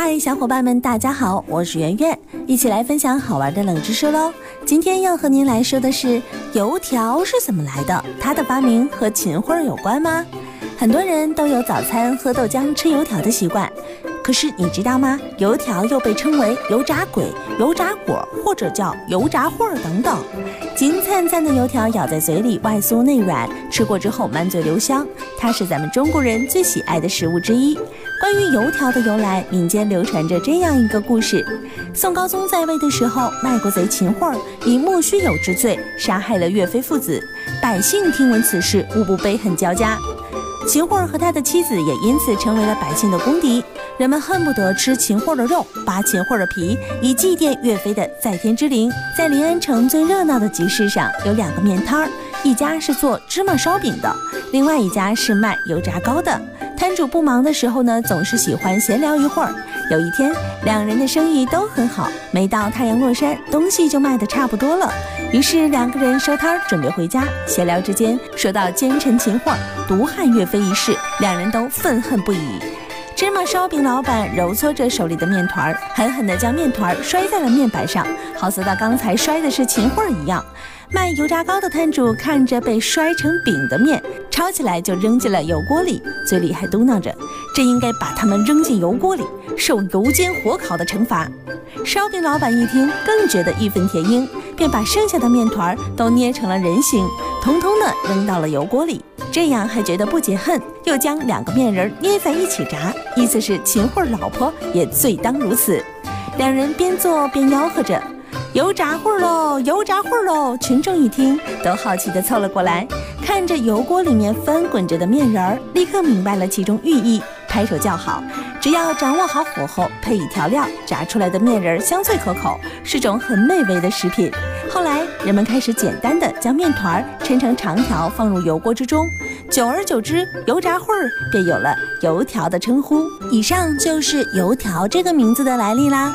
嗨，小伙伴们，大家好，我是圆圆，一起来分享好玩的冷知识喽。今天要和您来说的是油条是怎么来的，它的发明和秦桧有关吗？很多人都有早餐喝豆浆、吃油条的习惯。可是你知道吗？油条又被称为油炸鬼、油炸果，或者叫油炸桧等等。金灿灿的油条咬在嘴里，外酥内软，吃过之后满嘴留香。它是咱们中国人最喜爱的食物之一。关于油条的由来，民间流传着这样一个故事：宋高宗在位的时候，卖国贼秦桧以莫须有之罪杀害了岳飞父子，百姓听闻此事，无不悲恨交加。秦桧和他的妻子也因此成为了百姓的公敌。人们恨不得吃秦桧的肉，扒秦桧的皮，以祭奠岳飞的在天之灵。在临安城最热闹的集市上，有两个面摊儿，一家是做芝麻烧饼的，另外一家是卖油炸糕的。摊主不忙的时候呢，总是喜欢闲聊一会儿。有一天，两人的生意都很好，没到太阳落山，东西就卖得差不多了。于是两个人收摊儿，准备回家。闲聊之间，说到奸臣秦桧毒害岳飞一事，两人都愤恨不已。芝麻烧饼老板揉搓着手里的面团，狠狠地将面团摔在了面板上，好似他刚才摔的是秦桧一样。卖油炸糕的摊主看着被摔成饼的面，抄起来就扔进了油锅里，嘴里还嘟囔着：“这应该把他们扔进油锅里，受油煎火烤的惩罚。”烧饼老板一听，更觉得义愤填膺，便把剩下的面团都捏成了人形，通通的扔到了油锅里。这样还觉得不解恨，又将两个面人捏在一起炸，意思是秦桧老婆也罪当如此。两人边做边吆喝着：“油炸桧喽，油炸桧喽！”群众一听，都好奇地凑了过来，看着油锅里面翻滚着的面人儿，立刻明白了其中寓意，拍手叫好。只要掌握好火候，配以调料，炸出来的面人儿香脆可口，是种很美味的食品。后来，人们开始简单的将面团抻成长条，放入油锅之中。久而久之，油炸会儿便有了油条的称呼。以上就是油条这个名字的来历啦。